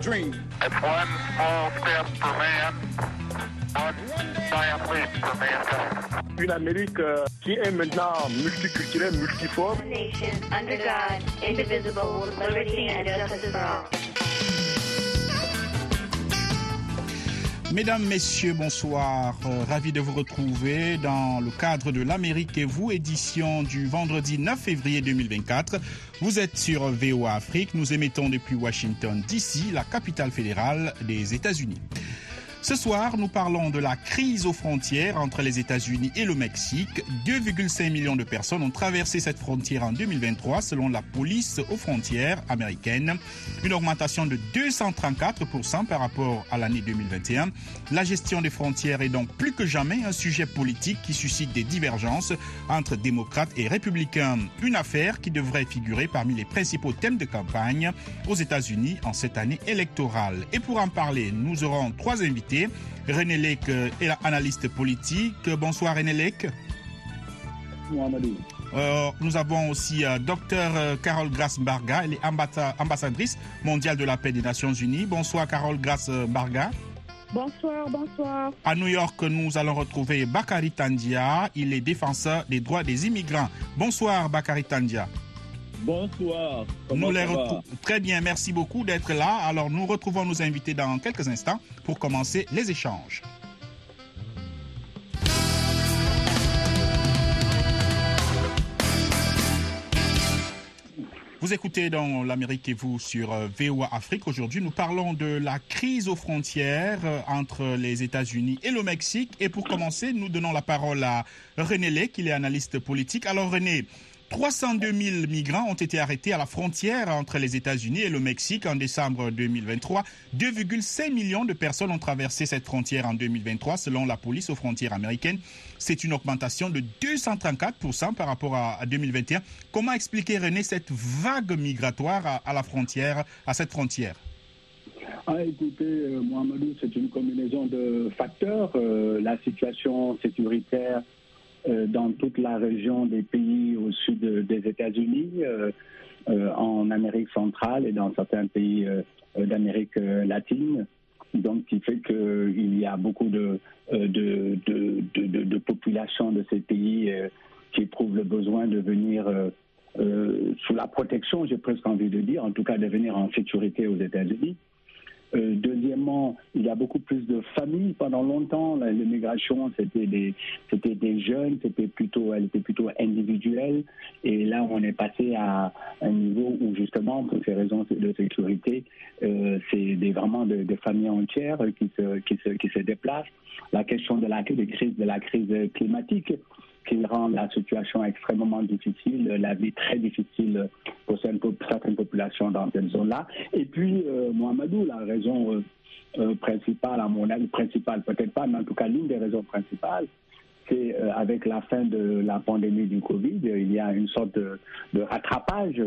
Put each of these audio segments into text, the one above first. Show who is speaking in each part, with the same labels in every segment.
Speaker 1: dream.
Speaker 2: It's one small step for man, one giant leap for mankind.
Speaker 1: Une Amérique euh, qui est maintenant multiculturelle, multiforme.
Speaker 3: nation under God, indivisible, with liberty and justice for all.
Speaker 4: Mesdames, Messieurs, bonsoir. Euh, ravi de vous retrouver dans le cadre de l'Amérique et vous, édition du vendredi 9 février 2024. Vous êtes sur VOA Afrique. Nous émettons depuis Washington, D.C., la capitale fédérale des États-Unis. Ce soir, nous parlons de la crise aux frontières entre les États-Unis et le Mexique. 2,5 millions de personnes ont traversé cette frontière en 2023 selon la police aux frontières américaine. Une augmentation de 234% par rapport à l'année 2021. La gestion des frontières est donc plus que jamais un sujet politique qui suscite des divergences entre démocrates et républicains. Une affaire qui devrait figurer parmi les principaux thèmes de campagne aux États-Unis en cette année électorale. Et pour en parler, nous aurons trois invités. René Lec est analyste politique. Bonsoir René Lec. Euh, nous avons aussi euh, Dr euh, Carole Grace Barga, elle est ambassa- ambassadrice mondiale de la paix des Nations Unies. Bonsoir Carole Grace Barga.
Speaker 5: Bonsoir, bonsoir.
Speaker 4: À New York, nous allons retrouver Bakari Tandia, il est défenseur des droits des immigrants. Bonsoir Bakari Tandia.
Speaker 6: Bonsoir.
Speaker 4: Nous les Très bien, merci beaucoup d'être là. Alors nous retrouvons nos invités dans quelques instants pour commencer les échanges. Vous écoutez dans l'Amérique et vous sur euh, VOA Afrique. Aujourd'hui, nous parlons de la crise aux frontières euh, entre les États-Unis et le Mexique. Et pour commencer, nous donnons la parole à René Lec, il est analyste politique. Alors René, 302 000 migrants ont été arrêtés à la frontière entre les États-Unis et le Mexique en décembre 2023. 2,5 millions de personnes ont traversé cette frontière en 2023 selon la police aux frontières américaines. C'est une augmentation de 234% par rapport à à 2021. Comment expliquer, René, cette vague migratoire à, la frontière, à cette frontière?
Speaker 6: Ah, écoutez, euh, Mohamedou, c'est une combinaison de facteurs. Euh, la situation sécuritaire dans toute la région des pays au sud de- des États-Unis, euh, euh, en Amérique centrale et dans certains pays euh, euh, d'Amérique euh, latine. Donc, qui fait qu'il y a beaucoup de, euh, de, de, de, populations de ces pays euh, qui éprouvent le besoin de venir euh, euh, sous la protection, j'ai presque envie de dire, en tout cas de venir en sécurité aux États-Unis. Euh, deuxièmement, il y a beaucoup plus de familles. Pendant longtemps, l'immigration, c'était des, c'était des jeunes, c'était plutôt, elle était plutôt individuelle. Et là, on est passé à un niveau où, justement, pour ces raisons de sécurité, euh, c'est vraiment de- des familles entières qui se, qui se, qui se déplacent. La question de la, de crise, de la crise climatique qui rend la situation extrêmement difficile, la vie très difficile pour certaines, populations dans cette zone-là. Et puis, euh, Mohamedou, la raison euh, euh, principale, à mon avis, principale peut-être pas, mais en tout cas l'une des raisons principales, c'est avec la fin de la pandémie du Covid, il y a une sorte de, de rattrapage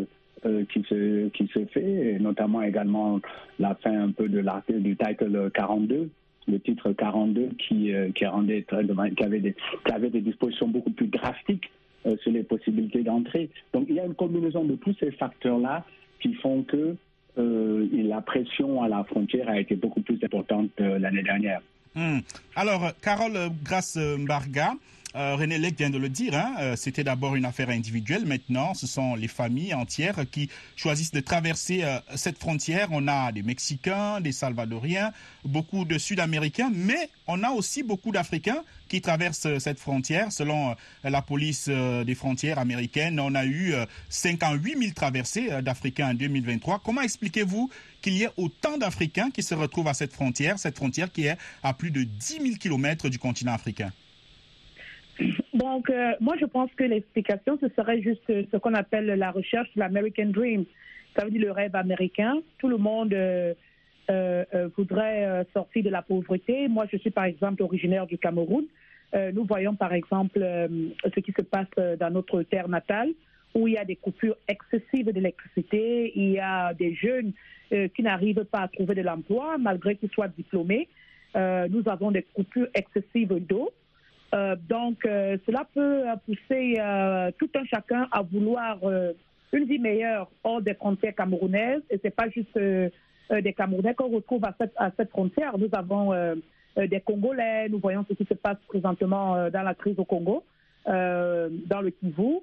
Speaker 6: qui, se, fait, notamment également la fin un peu de l'article du title 42 le titre 42 qui, euh, qui, rendait qui, avait des, qui avait des dispositions beaucoup plus drastiques euh, sur les possibilités d'entrée. Donc il y a une combinaison de tous ces facteurs-là qui font que euh, la pression à la frontière a été beaucoup plus importante l'année dernière.
Speaker 4: Hmm. Alors, Carole Grace euh, René Lec vient de le dire, hein, euh, c'était d'abord une affaire individuelle. Maintenant, ce sont les familles entières qui choisissent de traverser euh, cette frontière. On a des Mexicains, des Salvadoriens, beaucoup de Sud-Américains, mais on a aussi beaucoup d'Africains qui traversent cette frontière. Selon la police des frontières américaines, on a eu euh, 58 000 traversées d'Africains en 2023. Comment expliquez-vous qu'il y ait autant d'Africains qui se retrouvent à cette frontière, cette frontière qui est à plus de 10 000 kilomètres du continent africain
Speaker 5: Donc, euh, moi, je pense que l'explication, ce serait juste euh, ce qu'on appelle la recherche de l'American Dream. Ça veut dire le rêve américain. Tout le monde euh, euh, euh, voudrait euh, sortir de la pauvreté. Moi, je suis, par exemple, originaire du Cameroun. Nous voyons, par exemple, ce qui se passe dans notre terre natale, où il y a des coupures excessives d'électricité. Il y a des jeunes qui n'arrivent pas à trouver de l'emploi, malgré qu'ils soient diplômés. Nous avons des coupures excessives d'eau. Euh, donc, euh, cela peut pousser euh, tout un chacun à vouloir une vie meilleure hors des frontières camerounaises. Et c'est pas juste des Camerounais qu'on retrouve à cette, à cette frontière. Nous avons des Congolais, nous voyons ce qui se passe présentement dans la crise au Congo, dans le Kivu.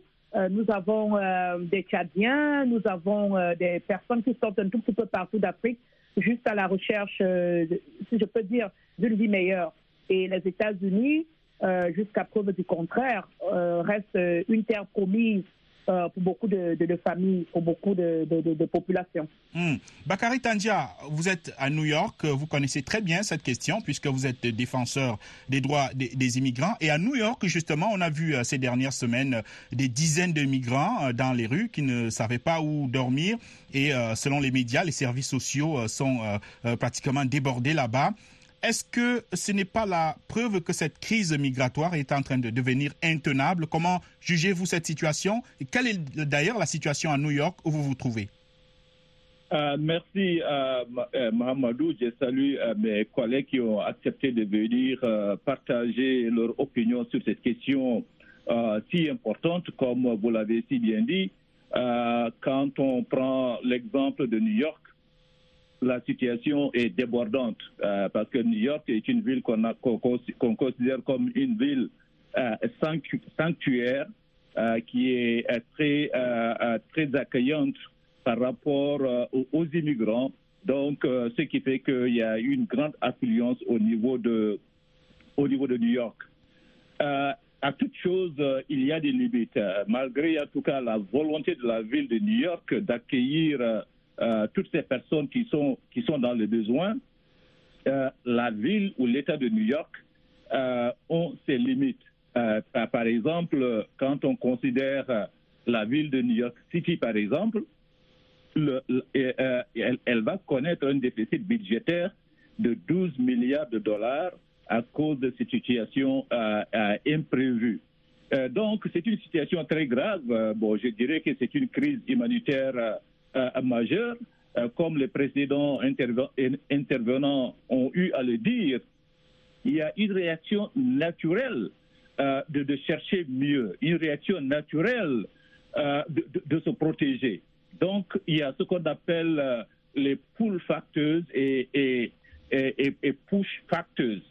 Speaker 5: Nous avons des Tchadiens, nous avons des personnes qui sortent un tout petit peu partout d'Afrique, juste à la recherche, si je peux dire, d'une vie meilleure. Et les États-Unis, euh, jusqu'à preuve du contraire, euh, restent euh, une terre promise pour beaucoup de, familles, pour beaucoup de, populations.
Speaker 4: Hmm. Bakary Tandia, vous êtes à New York, vous connaissez très bien cette question puisque vous êtes défenseur des droits des, immigrants. Et à New York, justement, on a vu ces dernières semaines des dizaines de migrants dans les rues qui ne savaient pas où dormir. Et selon les médias, les services sociaux sont pratiquement débordés là-bas. Est-ce que ce n'est pas la preuve que cette crise migratoire est en train de devenir intenable? Comment jugez-vous cette situation? Et quelle est d'ailleurs la situation à New York où vous vous trouvez?
Speaker 7: Euh, merci, euh, euh, Mahamadou. Je salue euh, mes collègues qui ont accepté de venir partager leur opinion sur cette question si importante, comme vous l'avez si bien dit. Quand on prend l'exemple de New York, la situation est débordante euh, parce que New York est une ville qu'on considère comme une ville euh, sanctu- sanctuaire euh, qui est très, très accueillante par rapport aux, immigrants. Donc, ce qui fait qu'il y a une grande affluence au niveau de, au niveau de New York. À toute chose, il y a des limites. Malgré en tout cas la volonté de la ville de New York d'accueillir euh, toutes ces personnes qui sont, qui sont dans le besoin, euh, la ville ou l'État de New York euh, ont ses limites. Par, exemple, quand on considère la ville de New York City, par exemple, elle, elle va connaître un déficit budgétaire de 12 milliards de dollars à cause de cette situation imprévue. Donc, c'est une situation très grave. Bon, je dirais que c'est une crise humanitaire euh, majeure. Euh, comme les précédents interve- intervenants ont eu à le dire, il y a une réaction naturelle euh, de, chercher mieux, une réaction naturelle de, se protéger. Donc, il y a ce qu'on appelle les pull factors et, push factors.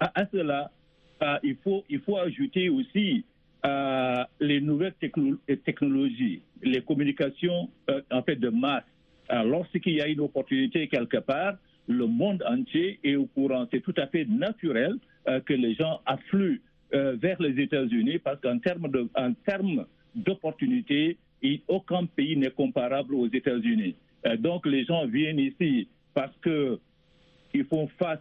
Speaker 7: À, à cela, il, faut, il faut ajouter aussi euh, les nouvelles techno- technologies, les communications euh, en fait de masse. Euh, Lorsqu'il y a une opportunité quelque part, le monde entier est au courant. C'est tout à fait naturel que les gens affluent vers les États-Unis parce qu'en termes d'opportunités, aucun pays n'est comparable aux États-Unis. Donc les gens viennent ici parce que ils font face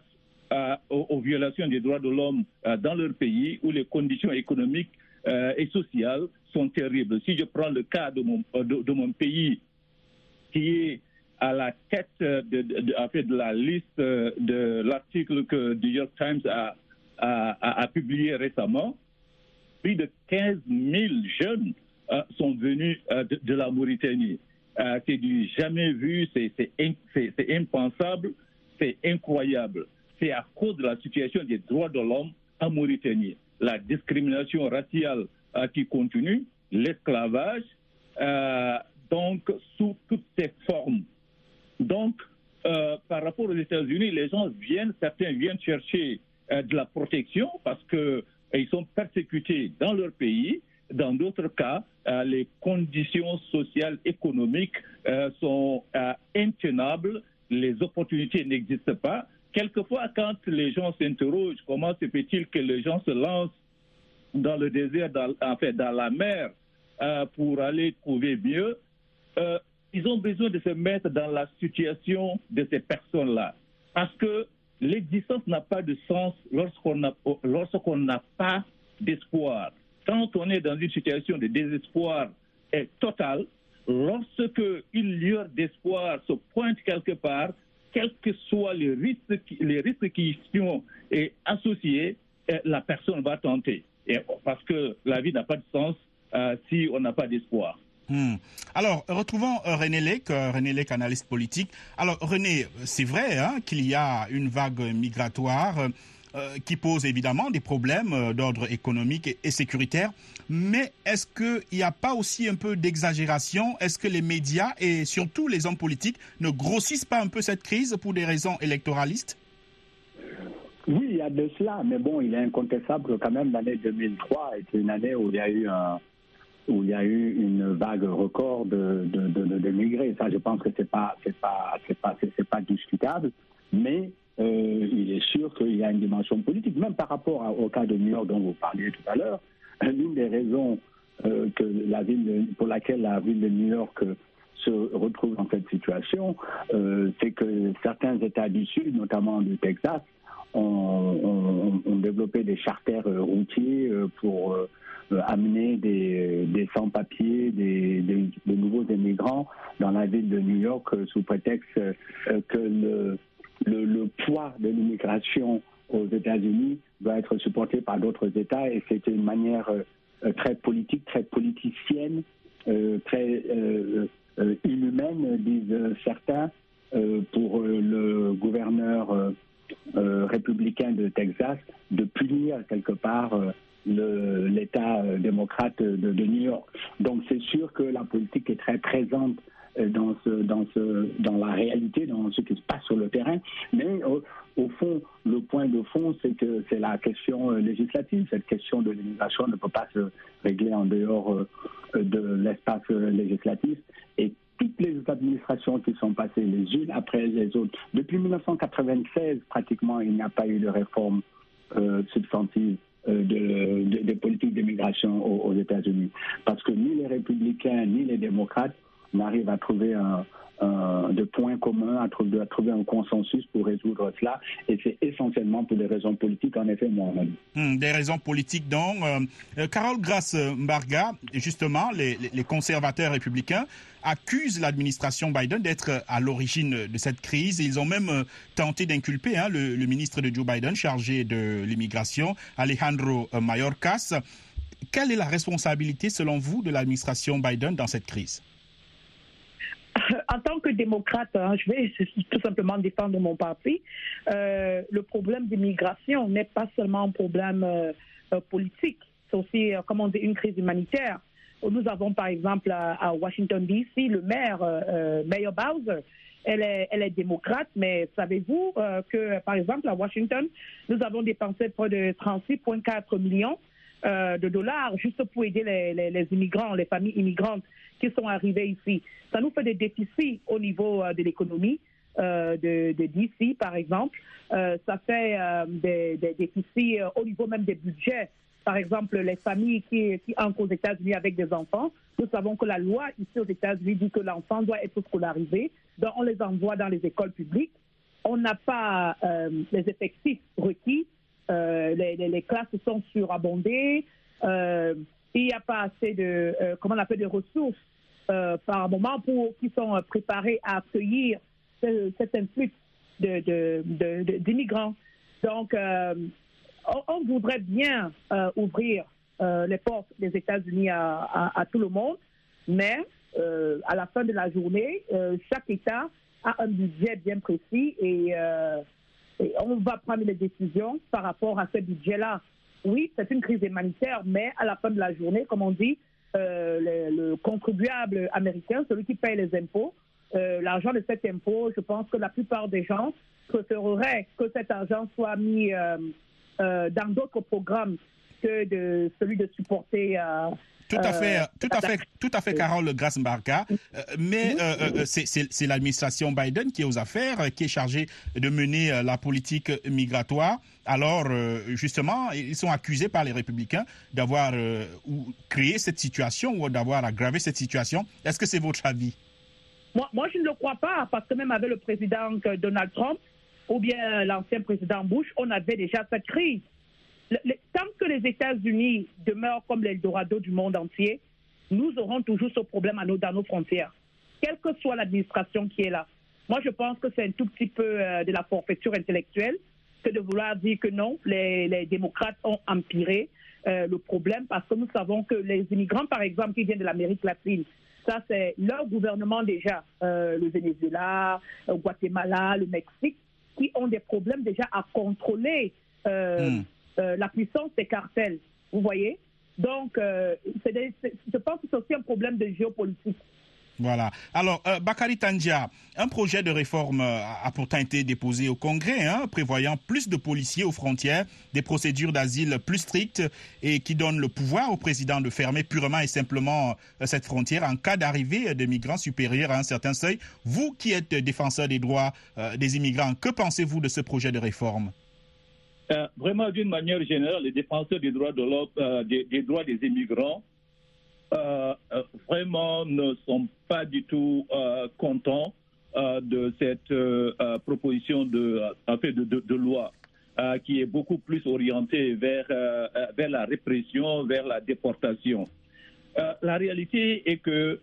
Speaker 7: aux, violations des droits de l'homme dans leur pays où les conditions économiques euh, et sociales sont terribles. Si je prends le cas de mon, euh, pays, qui est à la tête euh, de, de- de- la liste de l'article que The New York Times a, a- publié récemment, plus de 15 000 jeunes sont venus de, la Mauritanie. C'est du jamais vu, c'est impensable, c'est incroyable. C'est à cause de la situation des droits de l'homme en Mauritanie. La discrimination raciale euh, qui continue, l'esclavage, euh, donc sous toutes ses formes. Donc, euh, par rapport aux États-Unis, les gens viennent, certains viennent chercher de la protection parce que ils sont persécutés dans leur pays. Dans d'autres cas, les conditions sociales, économiques sont intenables, les opportunités n'existent pas. Quelquefois, quand les gens s'interrogent comment se fait-il que les gens se lancent dans le désert, dans, en fait, dans la mer, euh, pour aller trouver mieux, euh, ils ont besoin de se mettre dans la situation de ces personnes-là. Parce que l'existence n'a pas de sens lorsqu'on n'a pas d'espoir. Quand on est dans une situation de désespoir eh, total, lorsque une lueur d'espoir se pointe quelque part, quels que soient les risques, les risques qui sont associés, eh, la personne va tenter. Parce que la vie n'a pas de sens euh, si on n'a pas d'espoir.
Speaker 4: Hmm. Alors, retrouvons euh, René Lec, euh, René Lec, analyste politique. Alors, René, c'est vrai hein, qu'il y a une vague migratoire. Euh, qui pose évidemment des problèmes euh, d'ordre économique et, sécuritaire. Mais est-ce qu'il n'y a pas aussi un peu d'exagération? Est-ce que les médias et surtout les hommes politiques ne grossissent pas un peu cette crise pour des raisons électoralistes?
Speaker 6: Oui, il y a de cela, mais bon, il est incontestable que quand même l'année 2003 était une année où il y a eu où il y a eu une vague record de, de, de, migrés. Ça, je pense que pas, c'est pas, pas, c'est pas discutable. Mais euh, il est sûr qu'il y a une dimension politique, même par rapport au cas de New York dont vous parliez tout à l'heure. L'une des raisons euh, que la ville pour laquelle la ville de New York euh, se retrouve dans cette situation, euh, c'est que certains États du Sud, notamment du Texas, ont, développé des charters euh, routiers euh, pour euh, amener des, sans-papiers, des, des, nouveaux immigrants dans la ville de New York sous prétexte que le, le, poids de l'immigration aux États-Unis doit être supporté par d'autres États et c'est une manière euh, très politique, très politicienne, euh, très euh, inhumaine, disent certains, pour le gouverneur républicain de Texas de punir quelque part l'État démocrate de, New York. Donc c'est sûr que la politique est très présente dans, ce, dans, dans la réalité, dans ce qui se passe sur le terrain. Mais au, au fond, le point de fond, c'est que c'est la question législative. Cette question de l'immigration ne peut pas se régler en dehors de l'espace législatif. Et toutes les administrations qui sont passées les unes après les autres, depuis 1996, pratiquement, il n'y a pas eu de réforme euh, substantive de, de, de, politiques d'immigration aux États-Unis. Parce que ni les républicains ni les démocrates n'arrivent à trouver un, de points communs, à trouver, un consensus pour résoudre cela. Et c'est essentiellement pour des raisons politiques, en effet, Mohamed.
Speaker 4: Mmh, des raisons politiques, donc. Euh, Carole Grasse Mbarga, justement, les, conservateurs républicains accusent l'administration Biden d'être à l'origine de cette crise. Ils ont même tenté d'inculper hein, le, le, ministre de Joe Biden chargé de l'immigration, Alejandro Mayorkas. Quelle est la responsabilité, selon vous, de l'administration Biden dans cette crise?
Speaker 5: en tant que démocrate, hein, je vais tout simplement défendre mon parti. Euh, le problème d'immigration n'est pas seulement un problème euh, politique, c'est aussi, euh, on dit, une crise humanitaire. Nous avons par exemple à, Washington DC le maire, euh, Mayor Bowser. Elle est, démocrate, mais savez-vous que par exemple à Washington, nous avons dépensé près de 36,4 millions de dollars juste pour aider les immigrants, les familles immigrantes qui sont arrivés ici. Ça nous fait des déficits au niveau euh, de l'économie. Euh, de, de, DC, par exemple. Euh, ça fait des, des, déficits au niveau même des budgets. Par exemple, les familles qui, qui entrent aux États-Unis avec des enfants, nous savons que la loi ici aux États-Unis dit que l'enfant doit être scolarisé, donc on les envoie dans les écoles publiques. On n'a pas les effectifs requis, les, classes sont surabondées, il n'y a pas assez de, comment on appelle, de ressources euh, par moment pour qui sont préparés à accueillir cet influx d'immigrants. De, Donc, euh, on, voudrait bien euh, ouvrir euh, les portes des États-Unis à, tout le monde, mais euh, à la fin de la journée, chaque État a un budget bien précis et, et on va prendre les décisions par rapport à ce budget-là. Oui, c'est une crise humanitaire, mais à la fin de la journée, comme on dit, euh, le, le, contribuable américain, celui qui paye les impôts, euh, l'argent de cet impôt, je pense que la plupart des gens préféreraient que cet argent soit mis euh, dans d'autres programmes que de celui de supporter
Speaker 4: tout à fait, tout à fait, tout à fait, Carole Grasmbarka. Euh, mais euh, c'est l'administration Biden qui est aux affaires, qui est chargée de mener la politique migratoire. Alors, justement, ils sont accusés par les républicains d'avoir créé cette situation ou d'avoir aggravé cette situation. Est-ce que c'est votre avis?
Speaker 5: Moi, moi, je ne le crois pas, parce que même avec le président Donald Trump ou bien l'ancien président Bush, on avait déjà cette crise. Tant que les États-Unis demeurent comme l'Eldorado du monde entier, nous aurons toujours ce problème à nos, dans nos frontières, quelle que soit l'administration qui est là. Moi, je pense que c'est un tout petit peu euh, de la forfaiture intellectuelle que de vouloir dire que non, les, démocrates ont empiré euh, le problème parce que nous savons que les immigrants, par exemple, qui viennent de l'Amérique latine, ça, c'est leur gouvernement déjà, euh, le Venezuela, le Guatemala, le Mexique, qui ont des problèmes déjà à contrôler
Speaker 4: Hmm.
Speaker 5: Euh, la puissance des cartels. Vous voyez Donc, euh, je pense que c'est aussi un problème de géopolitique.
Speaker 4: Voilà. Alors, euh, Bakary Tandia, un projet de réforme euh, a pourtant été déposé au Congrès, hein, prévoyant plus de policiers aux frontières, des procédures d'asile plus strictes et qui donne le pouvoir au président de fermer purement et simplement cette frontière en cas d'arrivée de migrants supérieurs à un certain seuil. Vous qui êtes défenseur des droits des immigrants, que pensez-vous de ce projet de réforme?
Speaker 7: Euh, vraiment, d'une manière générale, les défenseurs des droits euh, des, droits des immigrants, euh, euh, vraiment ne sont pas du tout euh, contents euh, de cette euh, euh, proposition de, euh, de, de- loi euh, qui est beaucoup plus orientée vers, euh, euh, vers la répression, vers la déportation. Euh, la réalité est que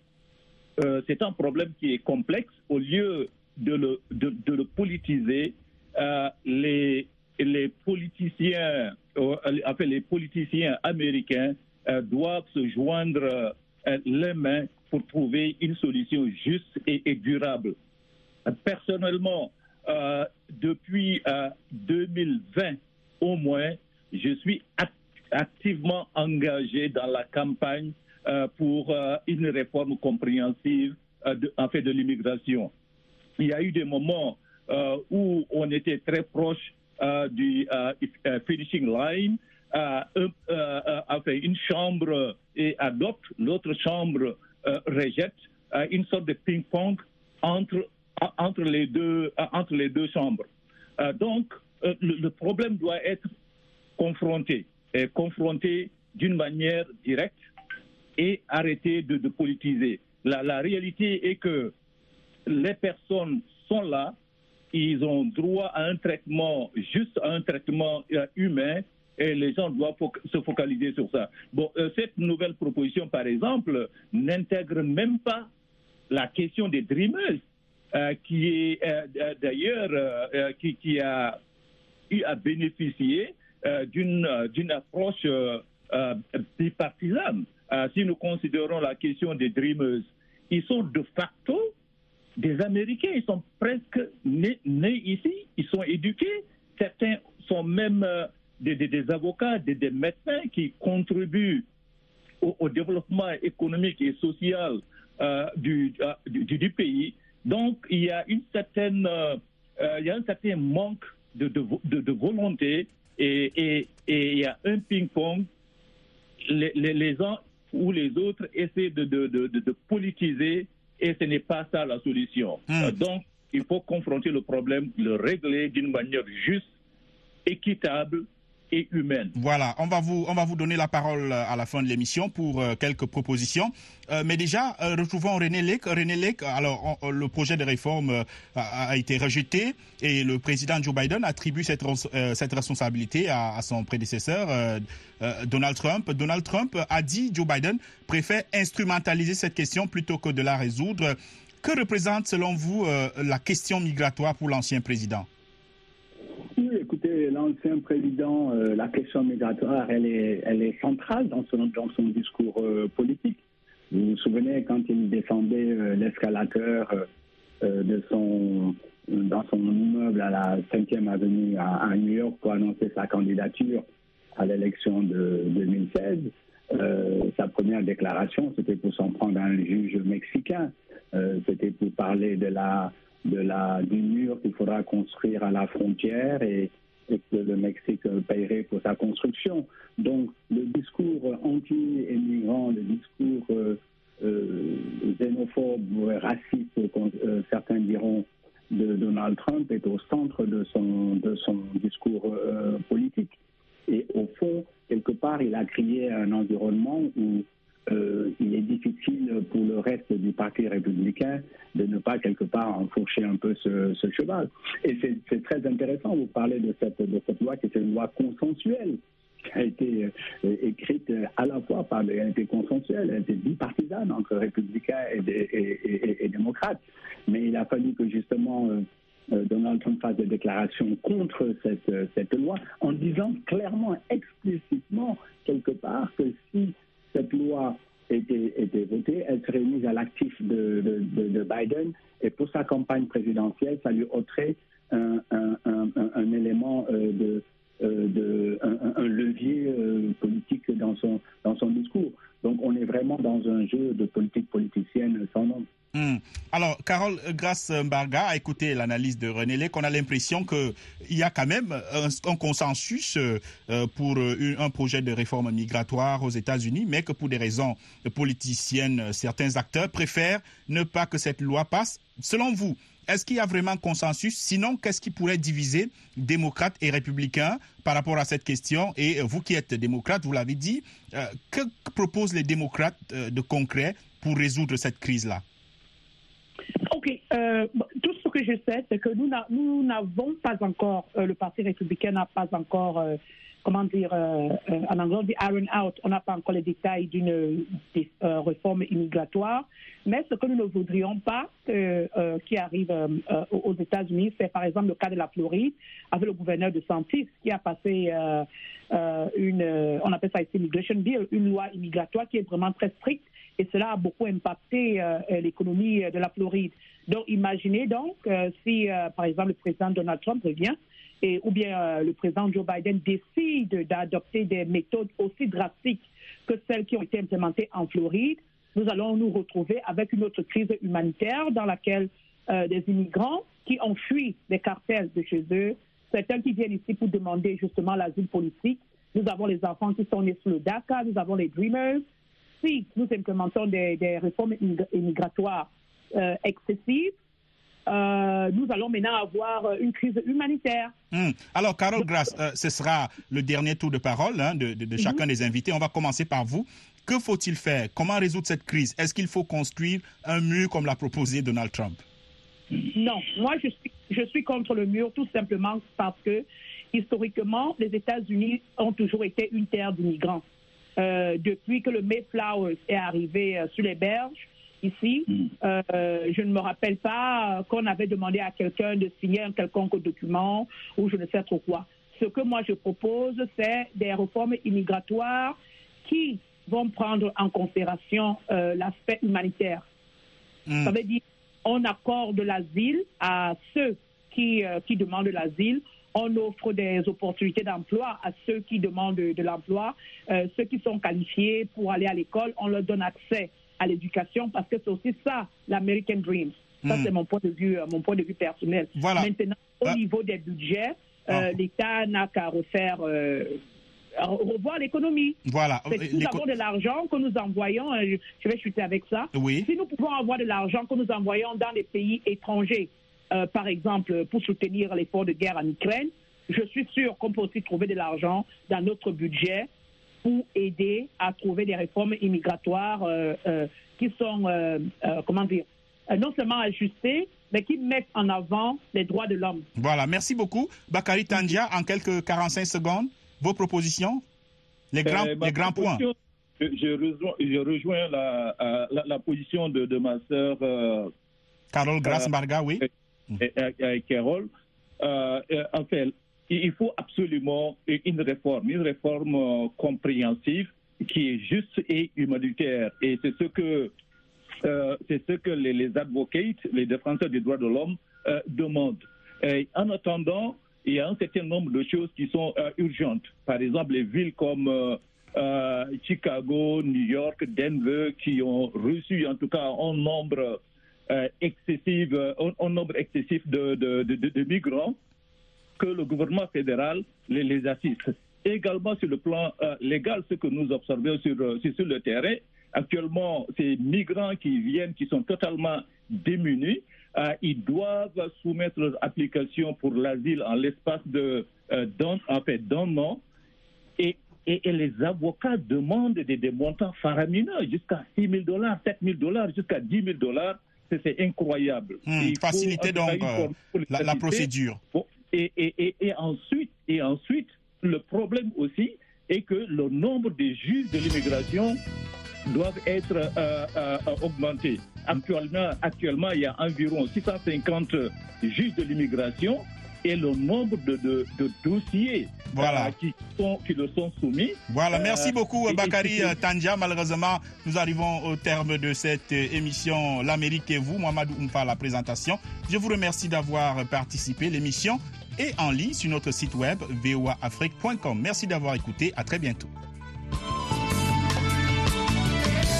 Speaker 7: euh, c'est un problème qui est complexe. Au lieu de le, de, le politiser, euh, les, les politiciens, euh, enfin, les politiciens américains euh, doivent se joindre euh, les mains pour trouver une solution juste et, durable. Euh, Personnellement, euh, depuis euh, 2020 au moins, je suis act- activement engagé dans la campagne euh, pour euh, une réforme compréhensive euh, de, en fait, de l'immigration. Il y a eu des moments euh, où on était très proche euh, du euh, euh, finishing line. Euh, euh, euh, enfin, une chambre et adopte, l'autre chambre euh, rejette, euh, une sorte de ping-pong entre, en- entre, les deux, euh, entre les deux chambres. Euh, donc, euh, le, problème doit être confronté, et confronté d'une manière directe et arrêter de, politiser. La réalité est que les personnes sont là, ils ont droit à un traitement, juste à un traitement euh, humain, et les gens doivent se focaliser sur ça. Bon, euh, cette nouvelle proposition, par exemple, n'intègre même pas la question des dreamers, euh, qui est d'ailleurs qui, qui a eu à bénéficier d'une d'une approche bipartisane. Si nous considérons la question des dreamers, ils sont de facto des Américains, ils sont presque nés, ici, ils sont éduqués, certains sont même euh, des, avocats, des, médecins qui contribuent au, développement économique et social euh, du, euh, du, pays. Donc, il y a une certaine, il y a un certain manque de, de, vo- de- de volonté et, il y a un ping-pong. Les, uns ou les autres essaient de politiser et ce n'est pas ça la solution.
Speaker 4: Hmm.
Speaker 7: Euh, donc, il faut confronter le problème, le régler d'une manière juste, équitable et humaine.
Speaker 4: Voilà, on va vous on va vous donner la parole euh, à la fin de l'émission pour euh, quelques propositions. Euh, mais déjà, retrouvons René Lec. René Lec, alors le projet de réforme a, été rejeté et le président Joe Biden attribue cette, cette responsabilité à, son prédécesseur Donald Trump. Donald Trump a dit Joe Biden préfère instrumentaliser cette question plutôt que de la résoudre. Que représente selon vous la question migratoire pour l'ancien président?
Speaker 6: L'ancien président, euh, la question migratoire, elle est, centrale dans son, discours euh, politique. Vous vous souvenez quand il défendait euh, l'escalateur euh, dans son immeuble à la 5e avenue à, New York pour annoncer sa candidature à l'élection de 2016. Euh, sa première déclaration, c'était pour s'en prendre à un juge mexicain. C'était pour parler de la, du mur qu'il faudra construire à la frontière et, et que le Mexique euh, paierait pour sa construction. Donc, le discours anti-immigrant, le discours euh, euh, xénophobe raciste, euh, certains diront, de Donald Trump est au centre de son, de son discours euh, politique. Et au fond, quelque part, il a créé un environnement où euh, il est difficile pour le reste du Parti républicain de ne pas quelque part enfourcher un peu ce, cheval. Et c'est- très intéressant, vous parlez de cette, de cette loi qui est une loi consensuelle qui a été euh, écrite à la fois par elle a été consensuelle, elle a bipartisane entre républicains et, des- démocrates. Mais il a fallu que justement euh, Donald Trump fasse des déclarations contre cette loi en disant clairement, explicitement, quelque part, que si cette loi était, votée, elle serait mise à l'actif de, de- de- de Biden et pour sa campagne présidentielle, ça lui ôterait un, élément euh, euh, de, un, un levier euh, politique dans son, dans son discours. Donc on est vraiment dans un jeu de politique politicienne sans nom.
Speaker 4: Hmm. Alors, Carole Grasse Mbarga a écouté l'analyse de René Lec. On a l'impression qu'il y a quand même un, consensus euh, pour une- un projet de réforme migratoire aux États-Unis, mais que pour des raisons politiciennes, certains acteurs préfèrent ne pas que cette loi passe. Selon vous, est-ce qu'il y a vraiment consensus? Sinon, qu'est-ce qui pourrait diviser démocrates et républicains par rapport à cette question? Et euh, vous qui êtes démocrate, vous l'avez dit, euh, que proposent les démocrates euh, de concret pour résoudre cette crise-là?
Speaker 5: Euh, tout ce que je sais, c'est que nous n'a- nous n'avons pas encore, euh, le Parti républicain n'a pas encore, euh, comment dire, en anglais on dit iron out, on n'a pas encore les détails d'une réforme immigratoire. Mais ce que nous ne voudrions pas qui arrive aux États-Unis, c'est par exemple le cas de la Floride, avec le gouverneur de Santis qui a passé une, on appelle ça ici Immigration Bill, une loi immigratoire qui est vraiment très stricte et cela a beaucoup impacté l'économie de la Floride. Donc, imaginez donc euh, si, euh, par exemple, le président Donald Trump revient et, ou bien euh, le président Joe Biden décide d'adopter des méthodes aussi drastiques que celles qui ont été implémentées en Floride, nous allons nous retrouver avec une autre crise humanitaire dans laquelle euh, des immigrants qui ont fui les cartels de chez eux, certains qui viennent ici pour demander justement l'asile politique. Nous avons les enfants qui sont nés sous le DACA, nous avons les Dreamers, si nous implémentons des, des réformes immig- immigratoires euh, excessives, euh, nous allons maintenant avoir euh, une crise humanitaire.
Speaker 4: Hmm. Alors, Carole Grasse, euh, ce sera le dernier tour de parole hein, de, de- de chacun des invités. On va commencer par vous. Que faut-il faire? Comment résoudre cette crise? Est-ce qu'il faut construire un mur comme l'a proposé Donald Trump?
Speaker 5: Non, moi je suis, je suis contre le mur tout simplement parce que historiquement, les États-Unis ont toujours été une terre d'immigrants. Euh, depuis que le Mayflower est arrivé sur les berges, ici, euh, je ne me rappelle pas qu'on avait demandé à quelqu'un de signer un quelconque document ou je ne sais trop quoi. Ce que moi je propose, c'est des réformes immigratoires qui vont prendre en considération euh, l'aspect humanitaire.
Speaker 4: Hmm.
Speaker 5: Ça veut dire on accorde l'asile à ceux qui, euh, qui demandent l'asile. On offre des opportunités d'emploi à ceux qui demandent de, de l'emploi. Euh, ceux qui sont qualifiés pour aller à l'école, on leur donne accès à l'éducation parce que c'est aussi ça, l'American Dream. Ça,
Speaker 4: Mm.
Speaker 5: c'est mon point de vue, euh, mon point de vue personnel.
Speaker 4: Voilà.
Speaker 5: Maintenant, au
Speaker 4: Ah.
Speaker 5: niveau des budgets, euh,
Speaker 4: Ah.
Speaker 5: l'État n'a qu'à refaire, euh, revoir l'économie.
Speaker 4: Voilà.
Speaker 5: Que Nous avons de l'argent que nous envoyons, euh, je- je vais chuter avec ça.
Speaker 4: Oui.
Speaker 5: Si nous pouvons avoir de l'argent que nous envoyons dans les pays étrangers, euh, par exemple pour soutenir l'effort de guerre en Ukraine, je suis sûr qu'on peut aussi trouver de l'argent dans notre budget pour aider à trouver des réformes immigratoires euh, euh, qui sont, euh, euh, comment dire, non seulement ajustées, mais qui mettent en avant les droits de l'homme.
Speaker 4: Voilà. Merci beaucoup. Bakary Tandia, en quelques 45 secondes, vos propositions Les grands,
Speaker 7: Euh,
Speaker 4: les grands points.
Speaker 7: proposition, Je, je rejoins, je rejoins la, la, la position de, de ma sœur euh,
Speaker 4: Carole Grasse
Speaker 7: euh,
Speaker 4: Mbarga, oui.
Speaker 7: et- et- et Carole. En fait, il faut absolument une réforme, une réforme euh, compréhensive qui est juste et humanitaire. Et c'est ce que euh, c'est ce que les, advocates, les défenseurs des droits de l'homme euh, demandent. En attendant, il y a un certain nombre de choses qui sont urgentes. Par exemple, les villes comme Chicago, New York, Denver, qui ont reçu en tout cas un nombre excessif, un, nombre excessif de migrants, que le gouvernement fédéral les, les assiste. Également sur le plan euh, légal, ce que nous observons sur, euh, sur, sur le terrain, actuellement, ces migrants qui viennent, qui sont totalement démunis, euh, ils doivent soumettre leur application pour l'asile en l'espace de d'un en fait, an. Et, et, et les avocats demandent des, des montants faramineux, jusqu'à 6 000 dollars, 7 000 dollars, jusqu'à 10 000 dollars. C'est incroyable.
Speaker 4: Hmm, faciliter donc la, procédure.
Speaker 7: Et, et, et, et ensuite, et ensuite, le problème aussi est que le nombre de juges de l'immigration doivent être euh, euh, euh, augmentés. Actuellement, actuellement, il y a environ 650 juges de l'immigration et le nombre de, de, de dossiers
Speaker 4: Voilà.
Speaker 7: euh, qui, sont, qui leur sont soumis.
Speaker 4: Voilà,
Speaker 7: Euh,
Speaker 4: merci beaucoup
Speaker 7: et- et
Speaker 4: Bakary
Speaker 7: c'est-
Speaker 4: euh, Tandja. Malheureusement, nous arrivons au terme de cette euh, émission L'Amérique et vous. Mohamed Oumfa à la présentation. Je vous remercie d'avoir participé. L'émission et en ligne sur notre site web voaafrique.com. Merci d'avoir écouté. À très bientôt.